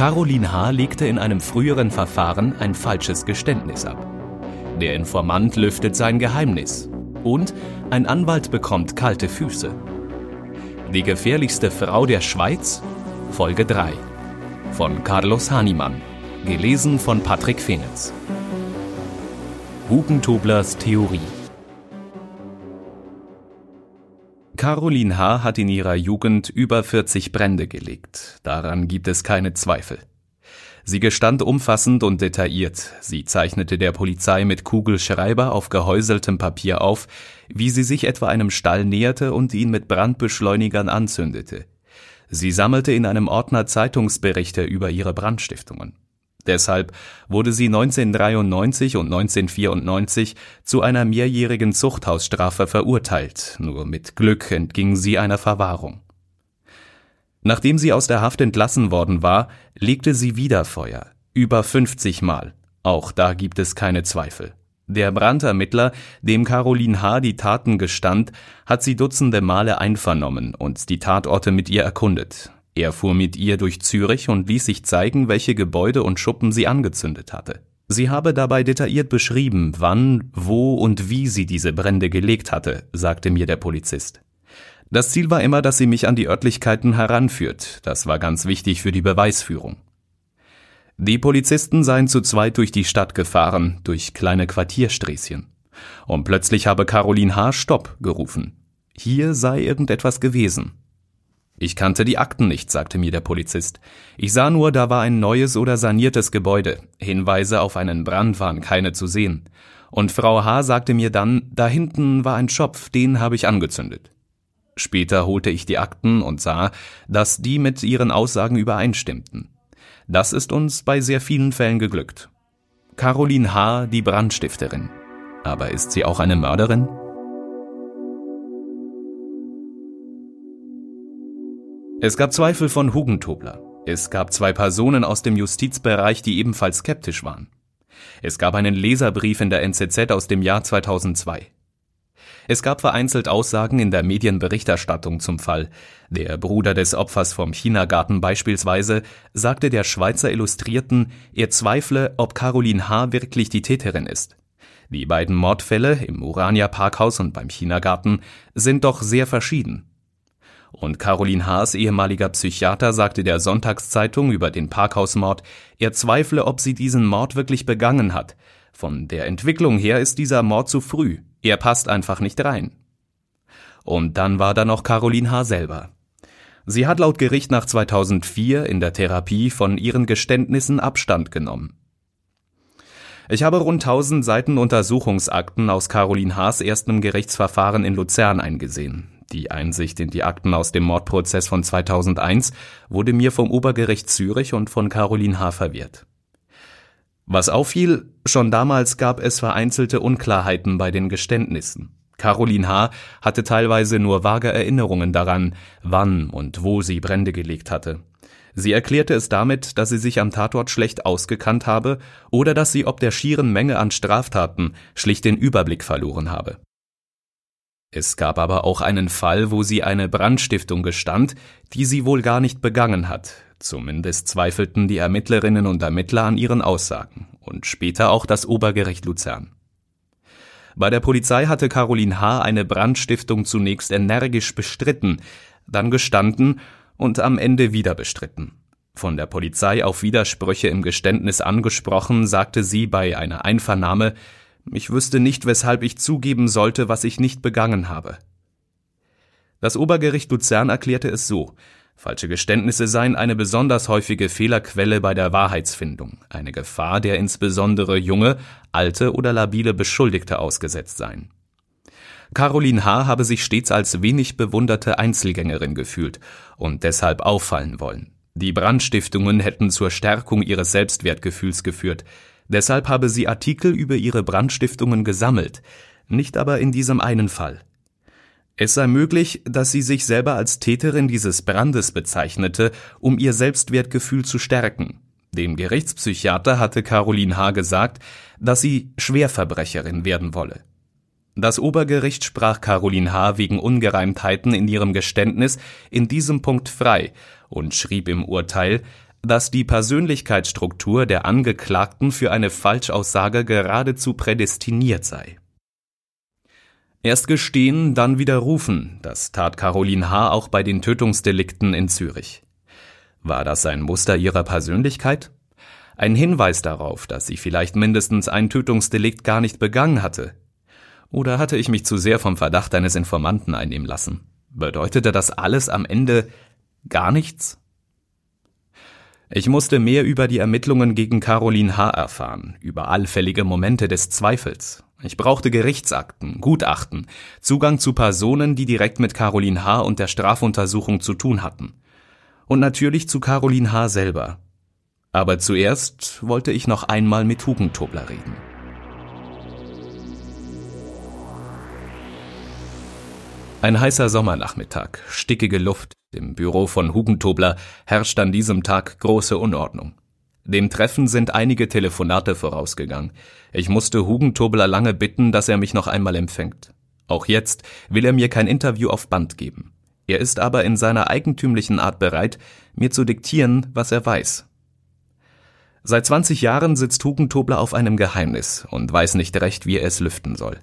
Caroline H. legte in einem früheren Verfahren ein falsches Geständnis ab. Der Informant lüftet sein Geheimnis. Und ein Anwalt bekommt kalte Füße. Die gefährlichste Frau der Schweiz? Folge 3. Von Carlos Hahnemann. Gelesen von Patrick Fenitz. Hugentoblers Theorie. Caroline H. hat in ihrer Jugend über 40 Brände gelegt. Daran gibt es keine Zweifel. Sie gestand umfassend und detailliert. Sie zeichnete der Polizei mit Kugelschreiber auf gehäuseltem Papier auf, wie sie sich etwa einem Stall näherte und ihn mit Brandbeschleunigern anzündete. Sie sammelte in einem Ordner Zeitungsberichte über ihre Brandstiftungen. Deshalb wurde sie 1993 und 1994 zu einer mehrjährigen Zuchthausstrafe verurteilt, nur mit Glück entging sie einer Verwahrung. Nachdem sie aus der Haft entlassen worden war, legte sie wieder Feuer, über 50 Mal. Auch da gibt es keine Zweifel. Der Brandermittler, dem Caroline H. die Taten gestand, hat sie dutzende Male einvernommen und die Tatorte mit ihr erkundet. Er fuhr mit ihr durch Zürich und ließ sich zeigen, welche Gebäude und Schuppen sie angezündet hatte. Sie habe dabei detailliert beschrieben, wann, wo und wie sie diese Brände gelegt hatte, sagte mir der Polizist. Das Ziel war immer, dass sie mich an die Örtlichkeiten heranführt. Das war ganz wichtig für die Beweisführung. Die Polizisten seien zu zweit durch die Stadt gefahren, durch kleine Quartiersträßchen. Und plötzlich habe Caroline H. Stopp gerufen. Hier sei irgendetwas gewesen. Ich kannte die Akten nicht, sagte mir der Polizist. Ich sah nur, da war ein neues oder saniertes Gebäude. Hinweise auf einen Brand waren keine zu sehen. Und Frau H. sagte mir dann, da hinten war ein Schopf, den habe ich angezündet. Später holte ich die Akten und sah, dass die mit ihren Aussagen übereinstimmten. Das ist uns bei sehr vielen Fällen geglückt. Caroline H., die Brandstifterin. Aber ist sie auch eine Mörderin? Es gab Zweifel von Hugentobler. Es gab zwei Personen aus dem Justizbereich, die ebenfalls skeptisch waren. Es gab einen Leserbrief in der NZZ aus dem Jahr 2002. Es gab vereinzelt Aussagen in der Medienberichterstattung zum Fall. Der Bruder des Opfers vom Chinagarten beispielsweise sagte der Schweizer Illustrierten, er zweifle, ob Caroline H. wirklich die Täterin ist. Die beiden Mordfälle im Urania Parkhaus und beim Chinagarten sind doch sehr verschieden. Und Caroline Haas ehemaliger Psychiater sagte der Sonntagszeitung über den Parkhausmord, er zweifle, ob sie diesen Mord wirklich begangen hat. Von der Entwicklung her ist dieser Mord zu früh. Er passt einfach nicht rein. Und dann war da noch Caroline H. selber. Sie hat laut Gericht nach 2004 in der Therapie von ihren Geständnissen Abstand genommen. Ich habe rund 1000 Seiten Untersuchungsakten aus Caroline Haas erstem Gerichtsverfahren in Luzern eingesehen. Die Einsicht in die Akten aus dem Mordprozess von 2001 wurde mir vom Obergericht Zürich und von Caroline H. verwehrt. Was auffiel, schon damals gab es vereinzelte Unklarheiten bei den Geständnissen. Caroline H. hatte teilweise nur vage Erinnerungen daran, wann und wo sie Brände gelegt hatte. Sie erklärte es damit, dass sie sich am Tatort schlecht ausgekannt habe oder dass sie ob der schieren Menge an Straftaten schlicht den Überblick verloren habe. Es gab aber auch einen Fall, wo sie eine Brandstiftung gestand, die sie wohl gar nicht begangen hat, Zumindest zweifelten die Ermittlerinnen und Ermittler an ihren Aussagen und später auch das Obergericht Luzern. Bei der Polizei hatte Caroline H. eine Brandstiftung zunächst energisch bestritten, dann gestanden und am Ende wieder bestritten. Von der Polizei auf Widersprüche im Geständnis angesprochen, sagte sie bei einer Einvernahme, ich wüsste nicht, weshalb ich zugeben sollte, was ich nicht begangen habe. Das Obergericht Luzern erklärte es so, Falsche Geständnisse seien eine besonders häufige Fehlerquelle bei der Wahrheitsfindung, eine Gefahr, der insbesondere junge, alte oder labile Beschuldigte ausgesetzt seien. Caroline H. habe sich stets als wenig bewunderte Einzelgängerin gefühlt und deshalb auffallen wollen. Die Brandstiftungen hätten zur Stärkung ihres Selbstwertgefühls geführt. Deshalb habe sie Artikel über ihre Brandstiftungen gesammelt, nicht aber in diesem einen Fall. Es sei möglich, dass sie sich selber als Täterin dieses Brandes bezeichnete, um ihr Selbstwertgefühl zu stärken. Dem Gerichtspsychiater hatte Caroline H. gesagt, dass sie Schwerverbrecherin werden wolle. Das Obergericht sprach Caroline H. wegen Ungereimtheiten in ihrem Geständnis in diesem Punkt frei und schrieb im Urteil, dass die Persönlichkeitsstruktur der Angeklagten für eine Falschaussage geradezu prädestiniert sei. Erst gestehen, dann widerrufen, das tat Caroline H. auch bei den Tötungsdelikten in Zürich. War das ein Muster ihrer Persönlichkeit? Ein Hinweis darauf, dass sie vielleicht mindestens ein Tötungsdelikt gar nicht begangen hatte? Oder hatte ich mich zu sehr vom Verdacht eines Informanten einnehmen lassen? Bedeutete das alles am Ende gar nichts? Ich musste mehr über die Ermittlungen gegen Caroline H. erfahren, über allfällige Momente des Zweifels. Ich brauchte Gerichtsakten, Gutachten, Zugang zu Personen, die direkt mit Caroline H. und der Strafuntersuchung zu tun hatten. Und natürlich zu Caroline H. selber. Aber zuerst wollte ich noch einmal mit Hugentobler reden. Ein heißer Sommernachmittag, stickige Luft, im Büro von Hugentobler herrscht an diesem Tag große Unordnung. Dem Treffen sind einige Telefonate vorausgegangen. Ich musste Hugentobler lange bitten, dass er mich noch einmal empfängt. Auch jetzt will er mir kein Interview auf Band geben. Er ist aber in seiner eigentümlichen Art bereit, mir zu diktieren, was er weiß. Seit 20 Jahren sitzt Hugentobler auf einem Geheimnis und weiß nicht recht, wie er es lüften soll.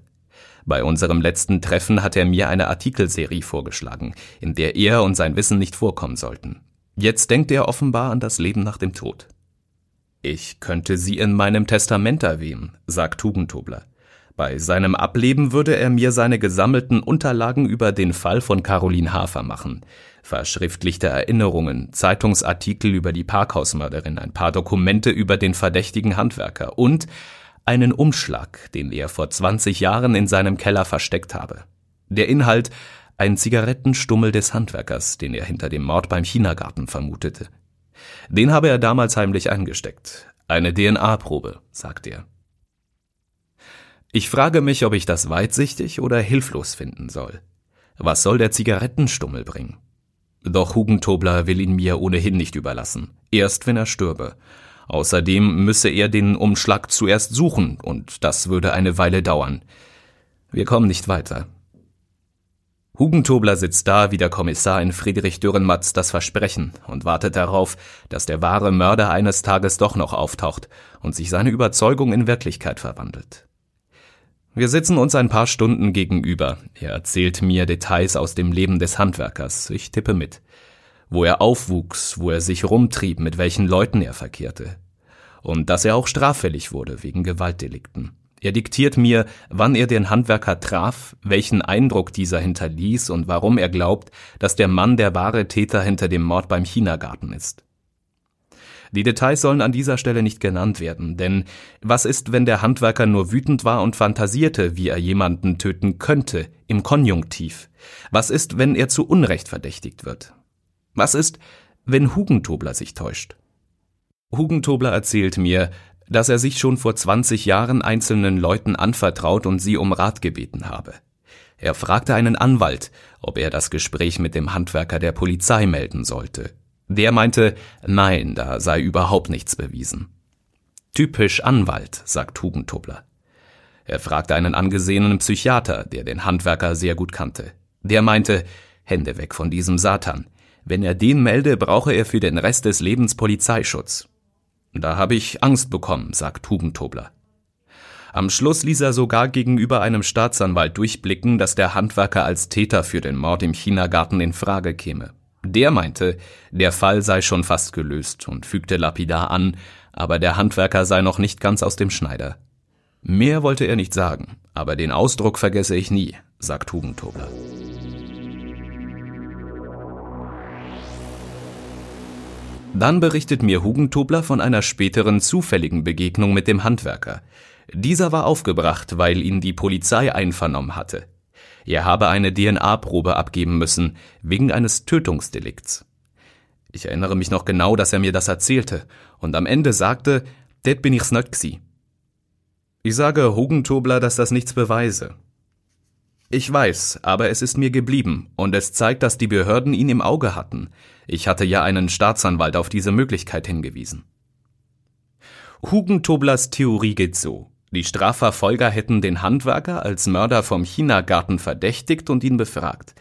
Bei unserem letzten Treffen hat er mir eine Artikelserie vorgeschlagen, in der er und sein Wissen nicht vorkommen sollten. Jetzt denkt er offenbar an das Leben nach dem Tod. Ich könnte sie in meinem Testament erwähnen, sagt Tugentobler. Bei seinem Ableben würde er mir seine gesammelten Unterlagen über den Fall von Caroline Hafer machen. Verschriftlichte Erinnerungen, Zeitungsartikel über die Parkhausmörderin, ein paar Dokumente über den verdächtigen Handwerker und einen Umschlag, den er vor 20 Jahren in seinem Keller versteckt habe. Der Inhalt ein Zigarettenstummel des Handwerkers, den er hinter dem Mord beim Chinagarten vermutete. Den habe er damals heimlich eingesteckt. Eine DNA-Probe, sagt er. Ich frage mich, ob ich das weitsichtig oder hilflos finden soll. Was soll der Zigarettenstummel bringen? Doch Hugentobler will ihn mir ohnehin nicht überlassen, erst wenn er stürbe, Außerdem müsse er den Umschlag zuerst suchen, und das würde eine Weile dauern. Wir kommen nicht weiter. Hugentobler sitzt da wie der Kommissar in Friedrich Dürrenmatz das Versprechen und wartet darauf, dass der wahre Mörder eines Tages doch noch auftaucht und sich seine Überzeugung in Wirklichkeit verwandelt. Wir sitzen uns ein paar Stunden gegenüber. Er erzählt mir Details aus dem Leben des Handwerkers. Ich tippe mit wo er aufwuchs, wo er sich rumtrieb, mit welchen Leuten er verkehrte. Und dass er auch straffällig wurde wegen Gewaltdelikten. Er diktiert mir, wann er den Handwerker traf, welchen Eindruck dieser hinterließ und warum er glaubt, dass der Mann der wahre Täter hinter dem Mord beim Chinagarten ist. Die Details sollen an dieser Stelle nicht genannt werden, denn was ist, wenn der Handwerker nur wütend war und fantasierte, wie er jemanden töten könnte, im Konjunktiv? Was ist, wenn er zu Unrecht verdächtigt wird? Was ist, wenn Hugentobler sich täuscht? Hugentobler erzählt mir, dass er sich schon vor 20 Jahren einzelnen Leuten anvertraut und sie um Rat gebeten habe. Er fragte einen Anwalt, ob er das Gespräch mit dem Handwerker der Polizei melden sollte. Der meinte, nein, da sei überhaupt nichts bewiesen. Typisch Anwalt, sagt Hugentobler. Er fragte einen angesehenen Psychiater, der den Handwerker sehr gut kannte. Der meinte, Hände weg von diesem Satan. Wenn er den melde, brauche er für den Rest des Lebens Polizeischutz. Da habe ich Angst bekommen, sagt Tugentobler. Am Schluss ließ er sogar gegenüber einem Staatsanwalt durchblicken, dass der Handwerker als Täter für den Mord im Chinagarten in Frage käme. Der meinte, der Fall sei schon fast gelöst und fügte lapidar an, aber der Handwerker sei noch nicht ganz aus dem Schneider. Mehr wollte er nicht sagen, aber den Ausdruck vergesse ich nie, sagt Tugentobler. Dann berichtet mir Hugentobler von einer späteren zufälligen Begegnung mit dem Handwerker. Dieser war aufgebracht, weil ihn die Polizei einvernommen hatte. Er habe eine DNA-Probe abgeben müssen, wegen eines Tötungsdelikts. Ich erinnere mich noch genau, dass er mir das erzählte und am Ende sagte, det bin ich's nicht gsi. Ich sage Hugentobler, dass das nichts beweise. Ich weiß, aber es ist mir geblieben und es zeigt, dass die Behörden ihn im Auge hatten. Ich hatte ja einen Staatsanwalt auf diese Möglichkeit hingewiesen. Hugentoblers Theorie geht so. Die Strafverfolger hätten den Handwerker als Mörder vom Chinagarten verdächtigt und ihn befragt.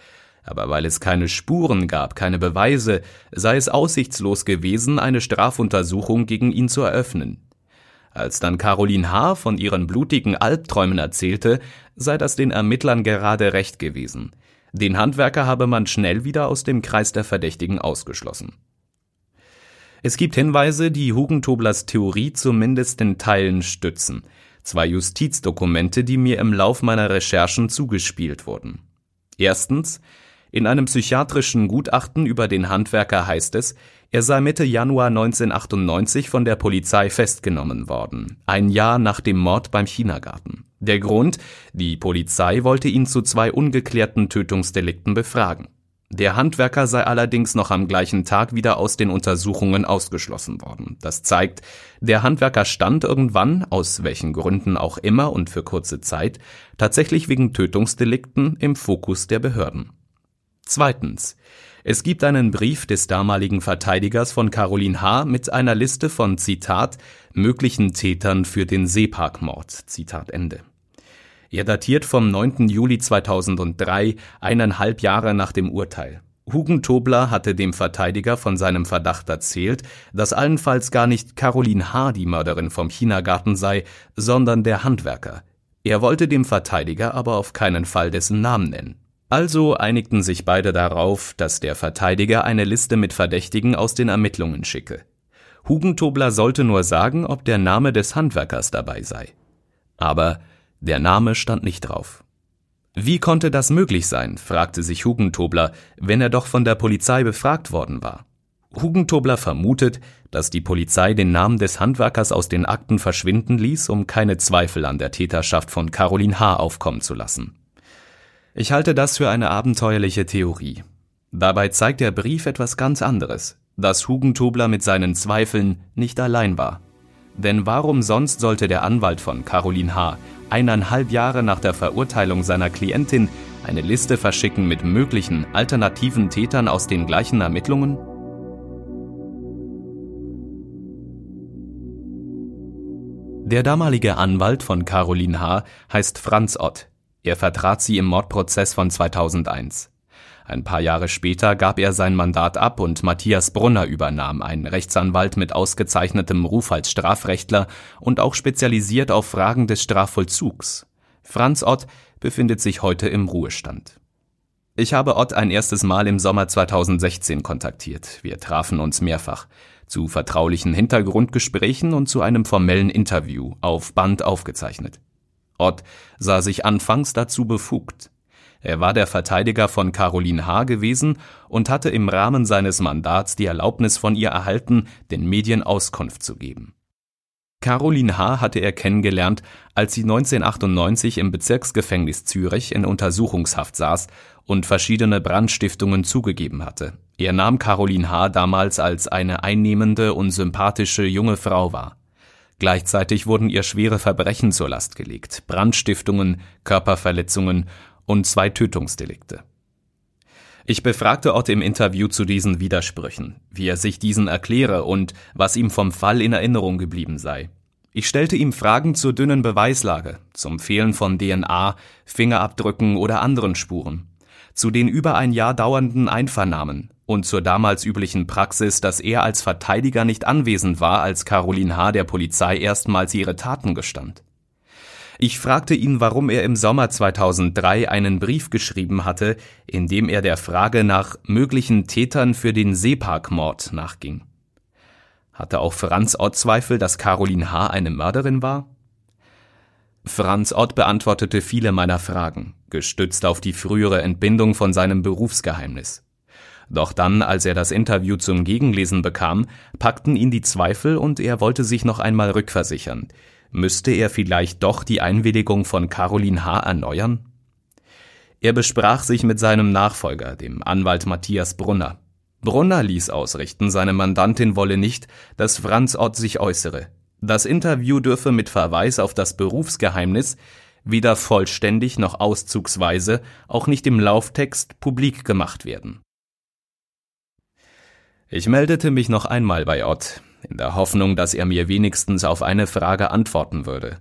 aber weil es keine Spuren gab, keine Beweise, sei es aussichtslos gewesen, eine Strafuntersuchung gegen ihn zu eröffnen. Als dann Caroline H. von ihren blutigen Albträumen erzählte, sei das den Ermittlern gerade recht gewesen. Den Handwerker habe man schnell wieder aus dem Kreis der Verdächtigen ausgeschlossen. Es gibt Hinweise, die Hugentoblers Theorie zumindest in Teilen stützen. Zwei Justizdokumente, die mir im Lauf meiner Recherchen zugespielt wurden. Erstens, in einem psychiatrischen Gutachten über den Handwerker heißt es, er sei Mitte Januar 1998 von der Polizei festgenommen worden, ein Jahr nach dem Mord beim Chinagarten. Der Grund, die Polizei wollte ihn zu zwei ungeklärten Tötungsdelikten befragen. Der Handwerker sei allerdings noch am gleichen Tag wieder aus den Untersuchungen ausgeschlossen worden. Das zeigt, der Handwerker stand irgendwann, aus welchen Gründen auch immer und für kurze Zeit, tatsächlich wegen Tötungsdelikten im Fokus der Behörden. Zweitens. Es gibt einen Brief des damaligen Verteidigers von Caroline H. mit einer Liste von Zitat möglichen Tätern für den Seeparkmord. Zitat Ende. Er datiert vom 9. Juli 2003, eineinhalb Jahre nach dem Urteil. Hugen Tobler hatte dem Verteidiger von seinem Verdacht erzählt, dass allenfalls gar nicht Caroline H. die Mörderin vom Chinagarten sei, sondern der Handwerker. Er wollte dem Verteidiger aber auf keinen Fall dessen Namen nennen. Also einigten sich beide darauf, dass der Verteidiger eine Liste mit Verdächtigen aus den Ermittlungen schicke. Hugentobler sollte nur sagen, ob der Name des Handwerkers dabei sei. Aber der Name stand nicht drauf. Wie konnte das möglich sein, fragte sich Hugentobler, wenn er doch von der Polizei befragt worden war. Hugentobler vermutet, dass die Polizei den Namen des Handwerkers aus den Akten verschwinden ließ, um keine Zweifel an der Täterschaft von Caroline H. aufkommen zu lassen. Ich halte das für eine abenteuerliche Theorie. Dabei zeigt der Brief etwas ganz anderes, dass Hugentobler mit seinen Zweifeln nicht allein war. Denn warum sonst sollte der Anwalt von Caroline H. eineinhalb Jahre nach der Verurteilung seiner Klientin eine Liste verschicken mit möglichen alternativen Tätern aus den gleichen Ermittlungen? Der damalige Anwalt von Caroline H. heißt Franz Ott. Er vertrat sie im Mordprozess von 2001. Ein paar Jahre später gab er sein Mandat ab und Matthias Brunner übernahm, ein Rechtsanwalt mit ausgezeichnetem Ruf als Strafrechtler und auch spezialisiert auf Fragen des Strafvollzugs. Franz Ott befindet sich heute im Ruhestand. Ich habe Ott ein erstes Mal im Sommer 2016 kontaktiert. Wir trafen uns mehrfach. Zu vertraulichen Hintergrundgesprächen und zu einem formellen Interview, auf Band aufgezeichnet. Ott sah sich anfangs dazu befugt. Er war der Verteidiger von Caroline H. gewesen und hatte im Rahmen seines Mandats die Erlaubnis von ihr erhalten, den Medien Auskunft zu geben. Caroline H. hatte er kennengelernt, als sie 1998 im Bezirksgefängnis Zürich in Untersuchungshaft saß und verschiedene Brandstiftungen zugegeben hatte. Er nahm Caroline H. damals als eine einnehmende und sympathische junge Frau wahr. Gleichzeitig wurden ihr schwere Verbrechen zur Last gelegt, Brandstiftungen, Körperverletzungen und zwei Tötungsdelikte. Ich befragte Ott im Interview zu diesen Widersprüchen, wie er sich diesen erkläre und was ihm vom Fall in Erinnerung geblieben sei. Ich stellte ihm Fragen zur dünnen Beweislage, zum Fehlen von DNA, Fingerabdrücken oder anderen Spuren, zu den über ein Jahr dauernden Einvernahmen, und zur damals üblichen Praxis, dass er als Verteidiger nicht anwesend war, als Caroline H. der Polizei erstmals ihre Taten gestand. Ich fragte ihn, warum er im Sommer 2003 einen Brief geschrieben hatte, in dem er der Frage nach möglichen Tätern für den Seeparkmord nachging. Hatte auch Franz Ott Zweifel, dass Caroline H. eine Mörderin war? Franz Ott beantwortete viele meiner Fragen, gestützt auf die frühere Entbindung von seinem Berufsgeheimnis. Doch dann, als er das Interview zum Gegenlesen bekam, packten ihn die Zweifel und er wollte sich noch einmal rückversichern. Müsste er vielleicht doch die Einwilligung von Caroline H. erneuern? Er besprach sich mit seinem Nachfolger, dem Anwalt Matthias Brunner. Brunner ließ ausrichten, seine Mandantin wolle nicht, dass Franz Ott sich äußere. Das Interview dürfe mit Verweis auf das Berufsgeheimnis weder vollständig noch auszugsweise, auch nicht im Lauftext publik gemacht werden. Ich meldete mich noch einmal bei Ott, in der Hoffnung, dass er mir wenigstens auf eine Frage antworten würde.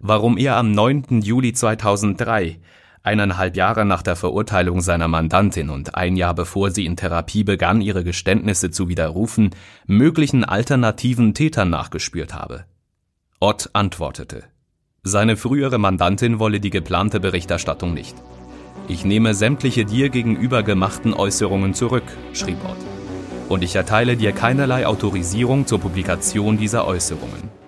Warum er am 9. Juli 2003, Eineinhalb Jahre nach der Verurteilung seiner Mandantin und ein Jahr bevor sie in Therapie begann, ihre Geständnisse zu widerrufen, möglichen alternativen Tätern nachgespürt habe. Ott antwortete. Seine frühere Mandantin wolle die geplante Berichterstattung nicht. Ich nehme sämtliche dir gegenüber gemachten Äußerungen zurück, schrieb Ott. Und ich erteile dir keinerlei Autorisierung zur Publikation dieser Äußerungen.